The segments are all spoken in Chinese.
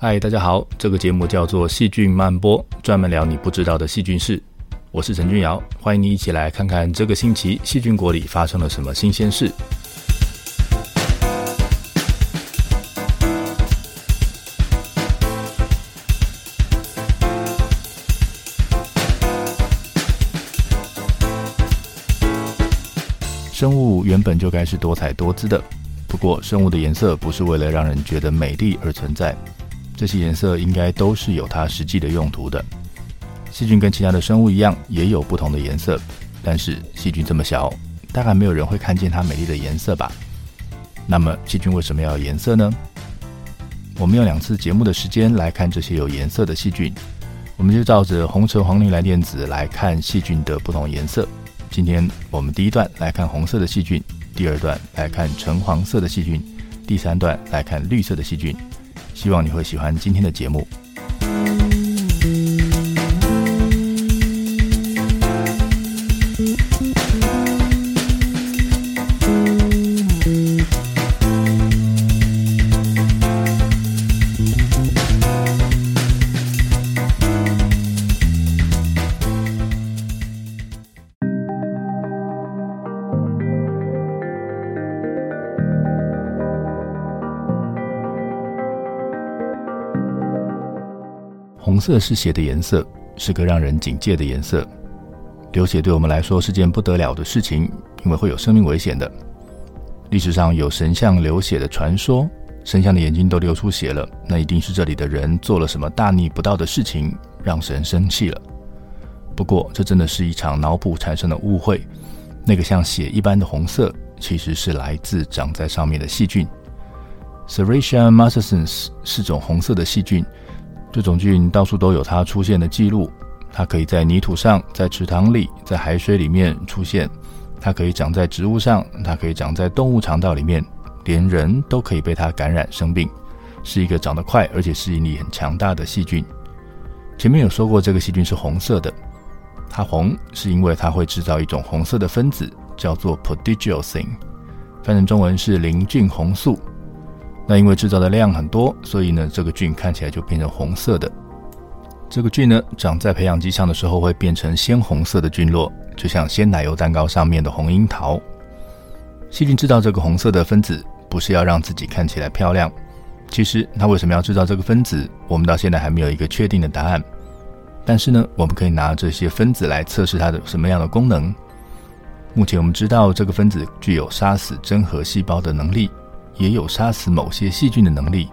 嗨，大家好，这个节目叫做《细菌漫播》，专门聊你不知道的细菌事。我是陈君尧，欢迎你一起来看看这个星期细菌国里发生了什么新鲜事。生物原本就该是多彩多姿的，不过生物的颜色不是为了让人觉得美丽而存在。这些颜色应该都是有它实际的用途的。细菌跟其他的生物一样，也有不同的颜色。但是细菌这么小，大概没有人会看见它美丽的颜色吧？那么细菌为什么要有颜色呢？我们用两次节目的时间来看这些有颜色的细菌。我们就照着红橙黄绿蓝靛紫来看细菌的不同颜色。今天我们第一段来看红色的细菌，第二段来看橙黄色的细菌，第三段来看绿色的细菌。希望你会喜欢今天的节目。红色是血的颜色，是个让人警戒的颜色。流血对我们来说是件不得了的事情，因为会有生命危险的。历史上有神像流血的传说，神像的眼睛都流出血了，那一定是这里的人做了什么大逆不道的事情，让神生气了。不过，这真的是一场脑补产生的误会。那个像血一般的红色，其实是来自长在上面的细菌。Serratia marcescens 是种红色的细菌。这种菌到处都有它出现的记录，它可以在泥土上、在池塘里、在海水里面出现，它可以长在植物上，它可以长在动物肠道里面，连人都可以被它感染生病，是一个长得快而且适应力很强大的细菌。前面有说过，这个细菌是红色的，它红是因为它会制造一种红色的分子，叫做 Proteoglycine，翻成中文是磷菌红素。那因为制造的量很多，所以呢，这个菌看起来就变成红色的。这个菌呢，长在培养基上的时候会变成鲜红色的菌落，就像鲜奶油蛋糕上面的红樱桃。细菌制造这个红色的分子，不是要让自己看起来漂亮。其实它为什么要制造这个分子，我们到现在还没有一个确定的答案。但是呢，我们可以拿这些分子来测试它的什么样的功能。目前我们知道这个分子具有杀死真核细胞的能力。也有杀死某些细菌的能力，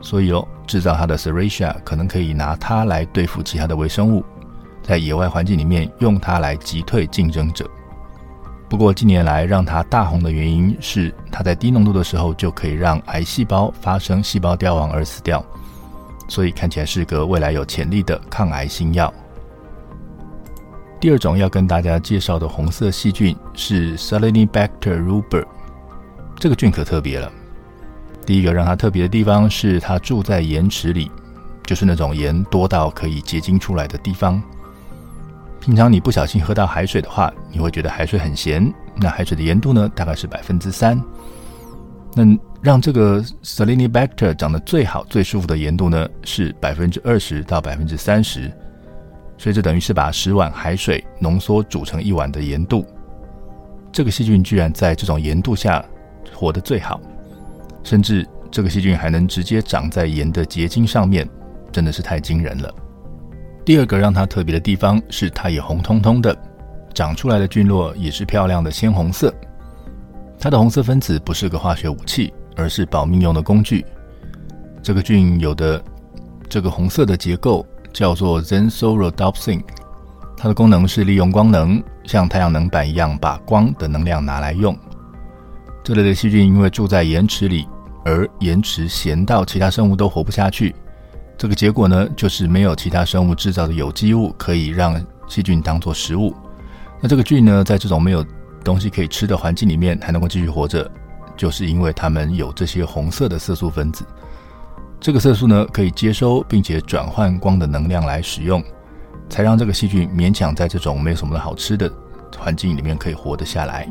所以哦，制造它的 Serratia 可能可以拿它来对付其他的微生物，在野外环境里面用它来击退竞争者。不过近年来让它大红的原因是，它在低浓度的时候就可以让癌细胞发生细胞凋亡而死掉，所以看起来是个未来有潜力的抗癌新药。第二种要跟大家介绍的红色细菌是 Salinibacter ruber。这个菌可特别了。第一个让它特别的地方是它住在盐池里，就是那种盐多到可以结晶出来的地方。平常你不小心喝到海水的话，你会觉得海水很咸。那海水的盐度呢，大概是百分之三。那让这个 Salinibacter 长得最好、最舒服的盐度呢，是百分之二十到百分之三十。所以这等于是把十碗海水浓缩煮成一碗的盐度。这个细菌居然在这种盐度下。活得最好，甚至这个细菌还能直接长在盐的结晶上面，真的是太惊人了。第二个让它特别的地方是，它也红彤彤的，长出来的菌落也是漂亮的鲜红色。它的红色分子不是个化学武器，而是保命用的工具。这个菌有的这个红色的结构叫做 z e n s o r o d o p s i n 它的功能是利用光能，像太阳能板一样，把光的能量拿来用。这类的细菌因为住在盐池里，而盐池咸到其他生物都活不下去。这个结果呢，就是没有其他生物制造的有机物可以让细菌当做食物。那这个菌呢，在这种没有东西可以吃的环境里面还能够继续活着，就是因为它们有这些红色的色素分子。这个色素呢，可以接收并且转换光的能量来使用，才让这个细菌勉强在这种没有什么好吃的环境里面可以活得下来。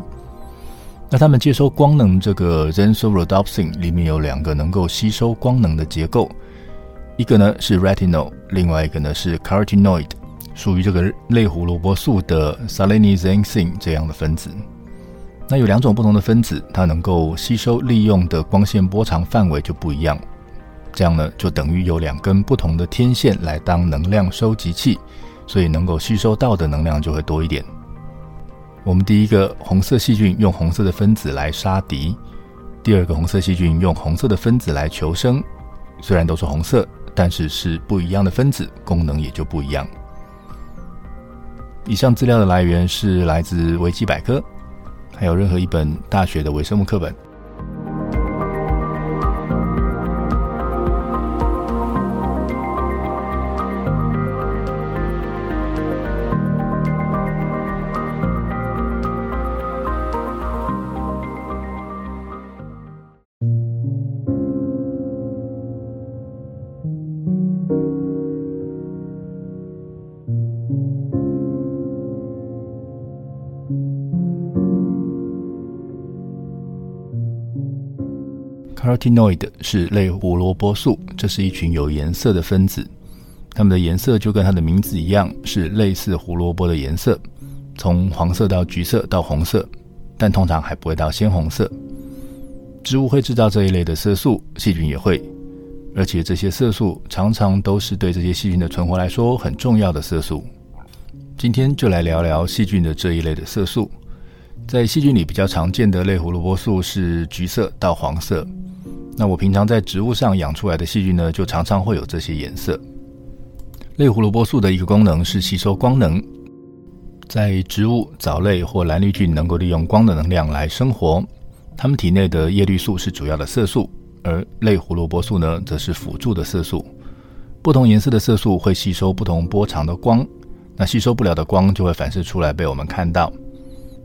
那它们接收光能这个 z e n s o r d o p s i n 里面有两个能够吸收光能的结构，一个呢是 retinol，另外一个呢是 carotenoid，属于这个类胡萝卜素的 salenizensin 这样的分子。那有两种不同的分子，它能够吸收利用的光线波长范围就不一样。这样呢，就等于有两根不同的天线来当能量收集器，所以能够吸收到的能量就会多一点。我们第一个红色细菌用红色的分子来杀敌，第二个红色细菌用红色的分子来求生。虽然都是红色，但是是不一样的分子，功能也就不一样。以上资料的来源是来自维基百科。还有任何一本大学的微生物课本。Carotenoid 是类胡萝卜素，这是一群有颜色的分子，它们的颜色就跟它的名字一样，是类似胡萝卜的颜色，从黄色到橘色到红色，但通常还不会到鲜红色。植物会制造这一类的色素，细菌也会，而且这些色素常常都是对这些细菌的存活来说很重要的色素。今天就来聊聊细菌的这一类的色素。在细菌里比较常见的类胡萝卜素是橘色到黄色。那我平常在植物上养出来的细菌呢，就常常会有这些颜色。类胡萝卜素的一个功能是吸收光能，在植物、藻类或蓝绿菌能够利用光的能量来生活，它们体内的叶绿素是主要的色素，而类胡萝卜素呢，则是辅助的色素。不同颜色的色素会吸收不同波长的光，那吸收不了的光就会反射出来被我们看到。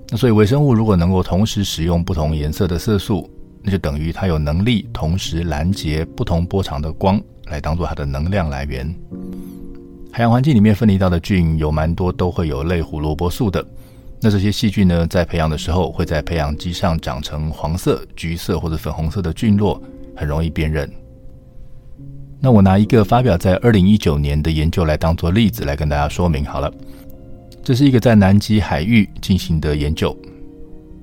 那所以微生物如果能够同时使用不同颜色的色素，那就等于它有能力同时拦截不同波长的光，来当做它的能量来源。海洋环境里面分离到的菌有蛮多都会有类胡萝卜素的。那这些细菌呢，在培养的时候会在培养基上长成黄色、橘色或者粉红色的菌落，很容易辨认。那我拿一个发表在二零一九年的研究来当做例子来跟大家说明好了。这是一个在南极海域进行的研究。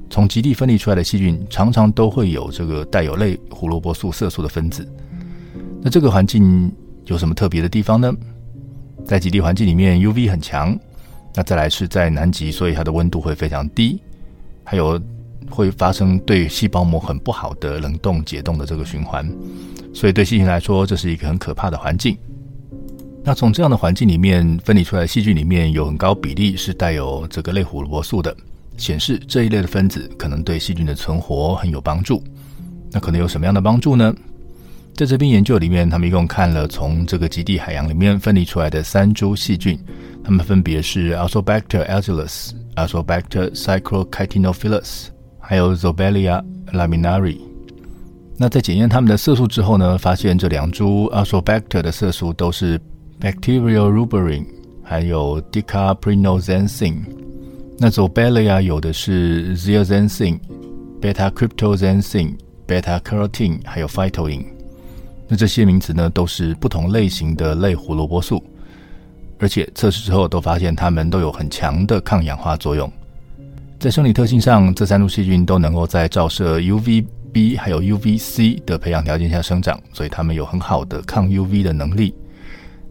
从极地分离出来的细菌，常常都会有这个带有类胡萝卜素色素的分子。那这个环境有什么特别的地方呢？在极地环境里面，UV 很强。那再来是在南极，所以它的温度会非常低，还有会发生对细胞膜很不好的冷冻解冻的这个循环。所以对细菌来说，这是一个很可怕的环境。那从这样的环境里面分离出来的细菌里面，有很高比例是带有这个类胡萝卜素的。显示这一类的分子可能对细菌的存活很有帮助。那可能有什么样的帮助呢？在这篇研究里面，他们一共看了从这个极地海洋里面分离出来的三株细菌，它们分别是 ASOBACTER agilis、ASOBACTER cyclokitinophilus，还有 Zobelia laminari。那在检验它们的色素之后呢，发现这两株 ASOBACTER 的色素都是 bacterial ruberin，还有 decaprinoxensin。那 Zobalia 有的是 zeaxanthin、beta-cryptoxanthin、beta-carotene，还有 phytoin。那这些名词呢，都是不同类型的类胡萝卜素，而且测试之后都发现它们都有很强的抗氧化作用。在生理特性上，这三株细菌都能够在照射 UVB 还有 UVC 的培养条件下生长，所以它们有很好的抗 UV 的能力。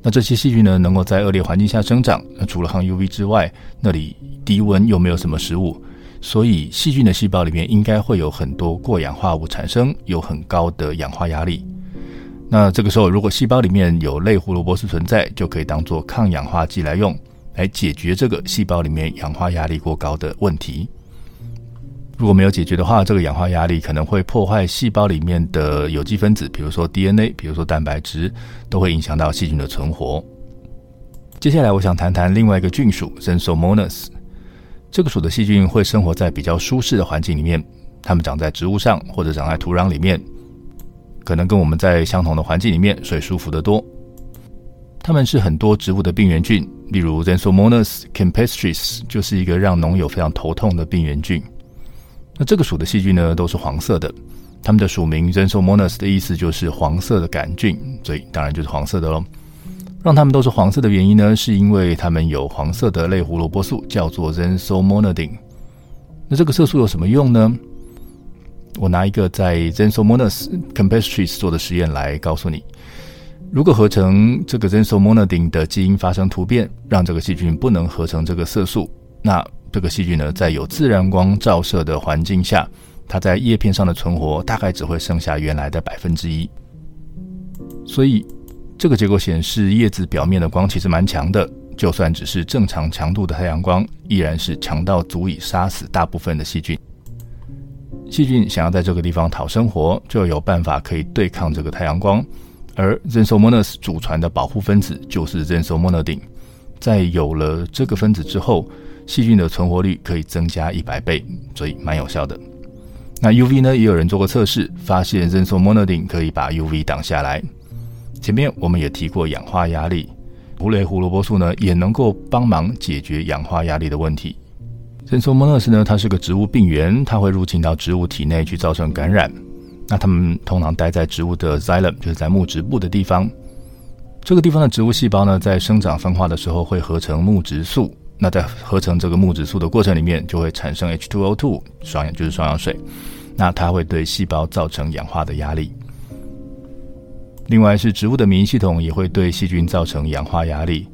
那这些细菌呢，能够在恶劣环境下生长。那除了抗 UV 之外，那里低温又没有什么食物，所以细菌的细胞里面应该会有很多过氧化物产生，有很高的氧化压力。那这个时候，如果细胞里面有类胡萝卜素存在，就可以当做抗氧化剂来用，来解决这个细胞里面氧化压力过高的问题。如果没有解决的话，这个氧化压力可能会破坏细胞里面的有机分子，比如说 DNA，比如说蛋白质，都会影响到细菌的存活。接下来，我想谈谈另外一个菌属 Xanthomonas。这个属的细菌会生活在比较舒适的环境里面，它们长在植物上或者长在土壤里面，可能跟我们在相同的环境里面所以舒服得多。它们是很多植物的病原菌，例如 Xanthomonas campestris 就是一个让农友非常头痛的病原菌。那这个属的细菌呢，都是黄色的，它们的属名 z e n s o m o n a s 的意思就是黄色的杆菌，所以当然就是黄色的喽。让它们都是黄色的原因呢，是因为它们有黄色的类胡萝卜素，叫做 z e n s o m o n a d i n。那这个色素有什么用呢？我拿一个在 z e n s o m o n a s campestris 做的实验来告诉你：如果合成这个 z e n s o m o n a d i n 的基因发生突变，让这个细菌不能合成这个色素，那这个细菌呢，在有自然光照射的环境下，它在叶片上的存活大概只会剩下原来的百分之一。所以这个结果显示，叶子表面的光其实蛮强的，就算只是正常强度的太阳光，依然是强到足以杀死大部分的细菌。细菌想要在这个地方讨生活，就有办法可以对抗这个太阳光。而 z e n s o m o n a s 祖传的保护分子就是 z e n s o m o n a d i n 在有了这个分子之后，细菌的存活率可以增加一百倍，所以蛮有效的。那 UV 呢，也有人做过测试，发现 Xanthomonadin 可以把 UV 挡下来。前面我们也提过氧化压力，胡雷胡萝卜素呢也能够帮忙解决氧化压力的问题。Xanthomonas 呢，它是个植物病原，它会入侵到植物体内去造成感染。那它们通常待在植物的 xylem，就是在木质部的地方。这个地方的植物细胞呢，在生长分化的时候会合成木质素。那在合成这个木质素的过程里面，就会产生 H2O2，双氧就是双氧水。那它会对细胞造成氧化的压力。另外是植物的免疫系统也会对细菌造成氧化压力。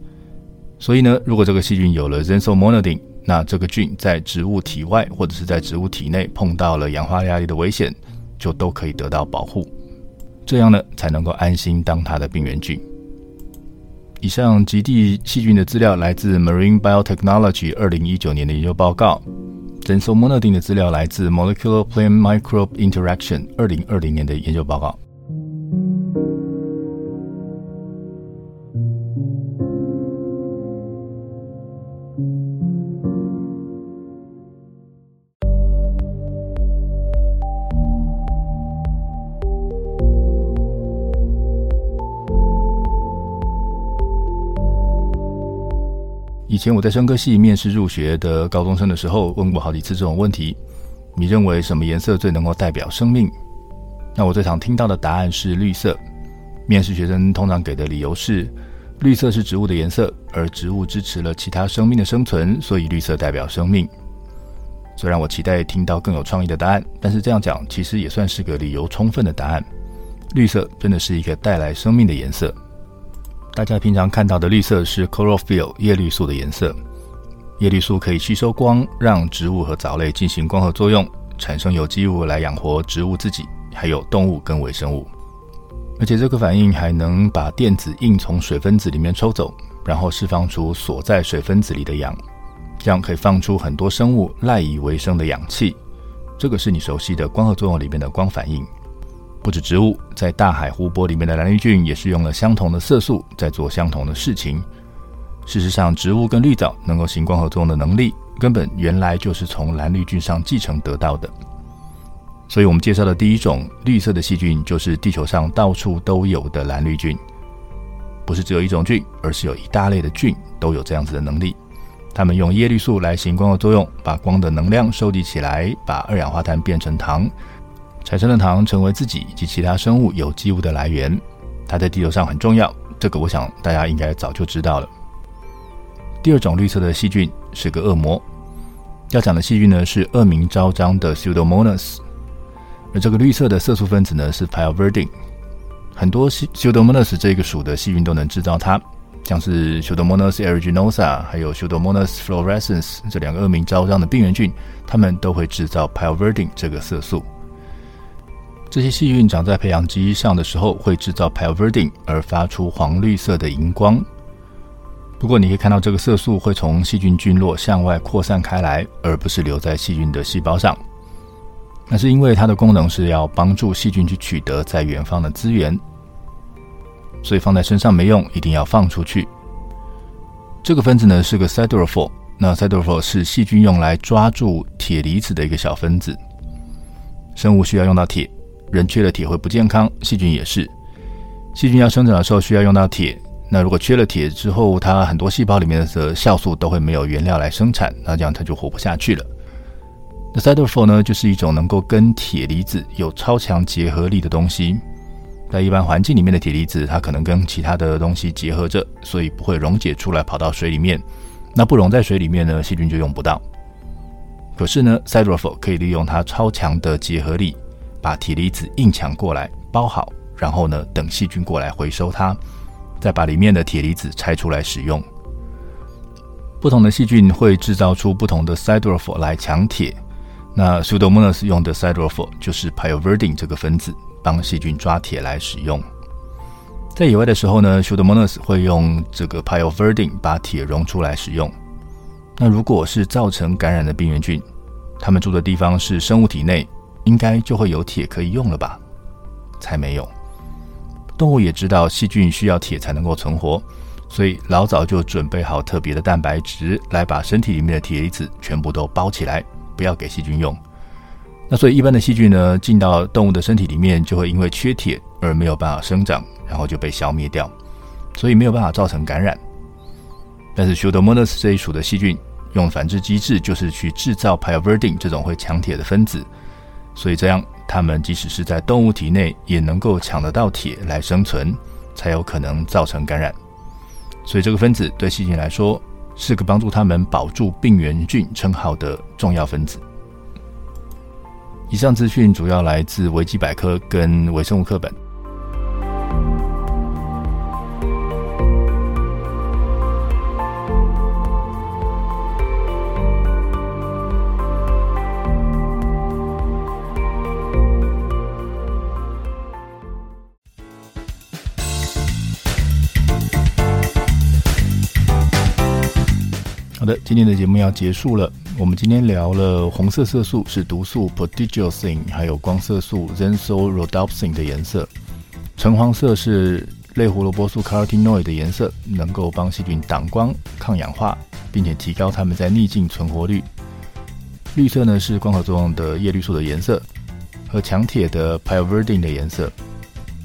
所以呢，如果这个细菌有了 z e n s o m o n a d i n e 那这个菌在植物体外或者是在植物体内碰到了氧化压力的危险，就都可以得到保护。这样呢，才能够安心当它的病原菌。以上极地细菌的资料来自 Marine Biotechnology 二零一九年的研究报告诊所 m o n o d i n 的资料来自 Molecular Plant Microbe Interaction 二零二零年的研究报告。以前我在生科系面试入学的高中生的时候，问过好几次这种问题：你认为什么颜色最能够代表生命？那我最常听到的答案是绿色。面试学生通常给的理由是，绿色是植物的颜色，而植物支持了其他生命的生存，所以绿色代表生命。虽然我期待听到更有创意的答案，但是这样讲其实也算是个理由充分的答案。绿色真的是一个带来生命的颜色。大家平常看到的绿色是 chlorophyll 叶绿素的颜色。叶绿素可以吸收光，让植物和藻类进行光合作用，产生有机物来养活植物自己，还有动物跟微生物。而且这个反应还能把电子硬从水分子里面抽走，然后释放出锁在水分子里的氧，这样可以放出很多生物赖以为生的氧气。这个是你熟悉的光合作用里面的光反应。不止植物，在大海湖泊里面的蓝绿菌也是用了相同的色素在做相同的事情。事实上，植物跟绿藻能够行光合作用的能力，根本原来就是从蓝绿菌上继承得到的。所以，我们介绍的第一种绿色的细菌，就是地球上到处都有的蓝绿菌。不是只有一种菌，而是有一大类的菌都有这样子的能力。它们用叶绿素来行光合作用，把光的能量收集起来，把二氧化碳变成糖。产生的糖成为自己以及其他生物有机物的来源，它在地球上很重要。这个我想大家应该早就知道了。第二种绿色的细菌是个恶魔，要讲的细菌呢是恶名昭彰的 Pseudomonas，而这个绿色的色素分子呢是 Pyoverdin。很多 Pseudomonas 这个属的细菌都能制造它，像是 Pseudomonas aeruginosa 还有 Pseudomonas fluorescens 这两个恶名昭彰的病原菌，它们都会制造 Pyoverdin 这个色素。这些细菌长在培养基上的时候，会制造 p y v e r d i n 而发出黄绿色的荧光。不过，你可以看到这个色素会从细菌菌落向外扩散开来，而不是留在细菌的细胞上。那是因为它的功能是要帮助细菌去取得在远方的资源，所以放在身上没用，一定要放出去。这个分子呢是个 siderophore，那 siderophore 是细菌用来抓住铁离子的一个小分子。生物需要用到铁。人缺了铁会不健康，细菌也是。细菌要生长的时候需要用到铁，那如果缺了铁之后，它很多细胞里面的酵素都会没有原料来生产，那这样它就活不下去了。那 Siderophore 呢，就是一种能够跟铁离子有超强结合力的东西。在一般环境里面的铁离子，它可能跟其他的东西结合着，所以不会溶解出来跑到水里面。那不溶在水里面呢，细菌就用不到。可是呢，Siderophore 可以利用它超强的结合力，把铁离子硬抢过来包好，然后呢，等细菌过来回收它，再把里面的铁离子拆出来使用。不同的细菌会制造出不同的 Siderophore 来抢铁。那 Pseudomonas 用的 Siderophore 就是 pyoverdine 这个分子，帮细菌抓铁来使用。在野外的时候呢，Pseudomonas 会用这个 pyoverdine 把铁溶出来使用。那如果是造成感染的病原菌，它们住的地方是生物体内，应该就会有铁可以用了吧？才没有。动物也知道细菌需要铁才能够存活，所以老早就准备好特别的蛋白质来把身体里面的铁离子全部都包起来。不要给细菌用。那所以一般的细菌呢，进到动物的身体里面，就会因为缺铁而没有办法生长，然后就被消灭掉，所以没有办法造成感染。但是 Pseudomonas 这一属的细菌用繁殖机制，就是去制造 pyoverdine 这种会抢铁的分子，所以这样它们即使是在动物体内，也能够抢得到铁来生存，才有可能造成感染。所以这个分子对细菌来说，是个帮助它们保住病原菌称号的重要分子。以上资讯主要来自维基百科跟微生物课本。今天的节目要结束了。我们今天聊了红色色素是毒素 Proteoglycine，还有光色素 Xanthorrhodopsin 的颜色。橙黄色是类胡萝卜素 Carotenoid 的颜色，能够帮细菌挡光、抗氧化，并且提高它们在逆境存活率。绿色呢是光合作用的叶绿素的颜色，和强铁的 pyoverdin 的颜色。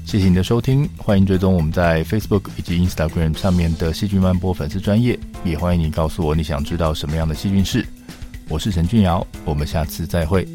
谢谢你的收听，欢迎追踪我们在 Facebook 以及 Instagram 上面的细菌漫播粉丝专业，也欢迎你告诉我你想知道什么样的细菌事。我是陈俊尧，我们下次再会。